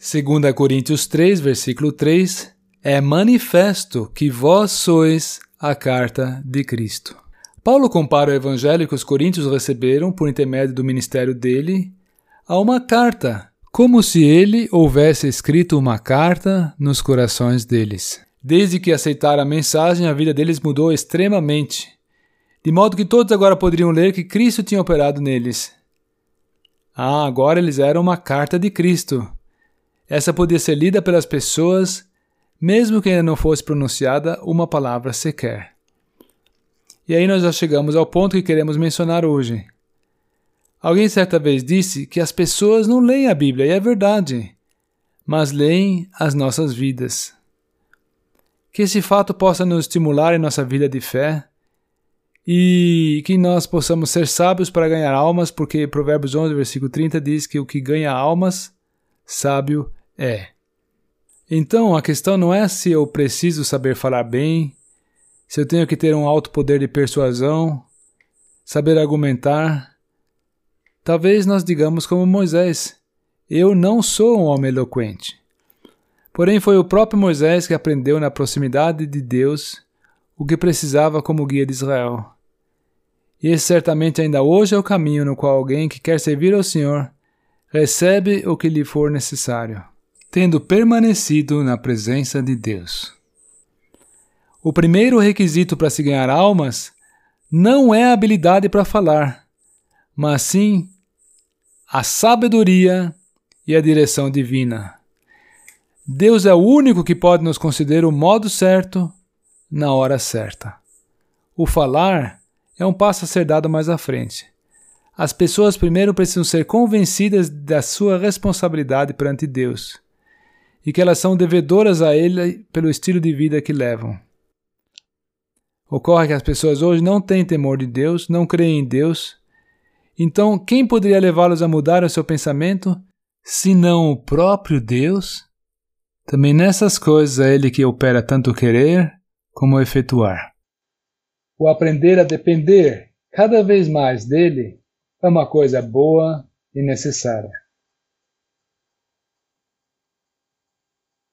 2 Coríntios 3, versículo 3, é manifesto que vós sois a carta de Cristo. Paulo compara o evangelho que os coríntios receberam por intermédio do ministério dele a uma carta, como se ele houvesse escrito uma carta nos corações deles. Desde que aceitaram a mensagem, a vida deles mudou extremamente, de modo que todos agora poderiam ler que Cristo tinha operado neles. Ah, agora eles eram uma carta de Cristo. Essa podia ser lida pelas pessoas, mesmo que ainda não fosse pronunciada uma palavra sequer. E aí nós já chegamos ao ponto que queremos mencionar hoje. Alguém certa vez disse que as pessoas não leem a Bíblia, e é verdade, mas leem as nossas vidas. Que esse fato possa nos estimular em nossa vida de fé e que nós possamos ser sábios para ganhar almas, porque Provérbios 11, versículo 30 diz que o que ganha almas, sábio é. Então a questão não é se eu preciso saber falar bem, se eu tenho que ter um alto poder de persuasão, saber argumentar. Talvez nós digamos como Moisés: Eu não sou um homem eloquente. Porém, foi o próprio Moisés que aprendeu na proximidade de Deus o que precisava como guia de Israel. E esse certamente ainda hoje é o caminho no qual alguém que quer servir ao Senhor recebe o que lhe for necessário, tendo permanecido na presença de Deus. O primeiro requisito para se ganhar almas não é a habilidade para falar, mas sim a sabedoria e a direção divina. Deus é o único que pode nos conceder o modo certo na hora certa. O falar é um passo a ser dado mais à frente. As pessoas primeiro precisam ser convencidas da sua responsabilidade perante Deus e que elas são devedoras a Ele pelo estilo de vida que levam. Ocorre que as pessoas hoje não têm temor de Deus, não creem em Deus. Então, quem poderia levá-los a mudar o seu pensamento, se não o próprio Deus? Também nessas coisas é Ele que opera tanto querer como efetuar. O aprender a depender cada vez mais dele é uma coisa boa e necessária.